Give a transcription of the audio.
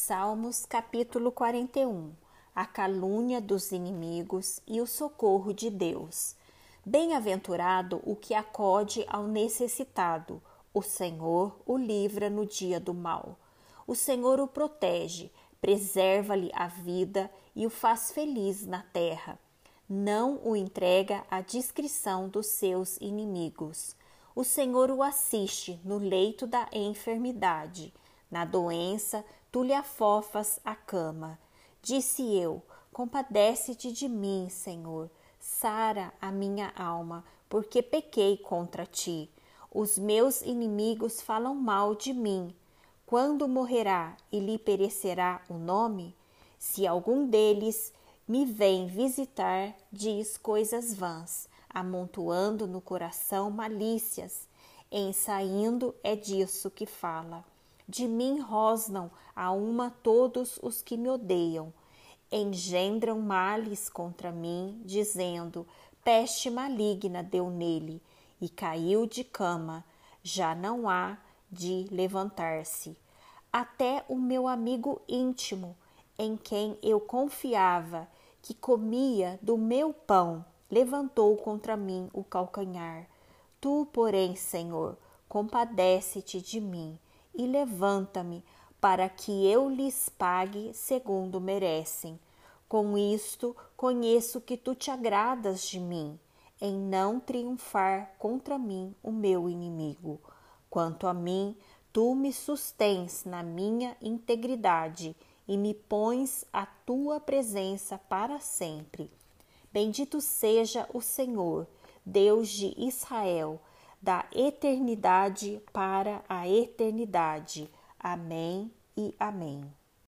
Salmos capítulo 41 A calúnia dos inimigos e o socorro de Deus. Bem-aventurado o que acode ao necessitado, o Senhor o livra no dia do mal. O Senhor o protege, preserva-lhe a vida e o faz feliz na terra. Não o entrega à discrição dos seus inimigos. O Senhor o assiste no leito da enfermidade. Na doença, tu lhe afofas a cama. Disse eu: Compadece-te de mim, Senhor. Sara a minha alma, porque pequei contra ti. Os meus inimigos falam mal de mim. Quando morrerá e lhe perecerá o nome? Se algum deles me vem visitar, diz coisas vãs, amontoando no coração malícias. Em saindo é disso que fala. De mim rosnam a uma todos os que me odeiam. Engendram males contra mim, dizendo: peste maligna deu nele, e caiu de cama, já não há de levantar-se. Até o meu amigo íntimo, em quem eu confiava, que comia do meu pão, levantou contra mim o calcanhar. Tu, porém, Senhor, compadece-te de mim e levanta-me, para que eu lhes pague segundo merecem. Com isto conheço que tu te agradas de mim, em não triunfar contra mim o meu inimigo. Quanto a mim, tu me sustens na minha integridade e me pões a tua presença para sempre. Bendito seja o Senhor, Deus de Israel da eternidade para a eternidade. Amém e amém.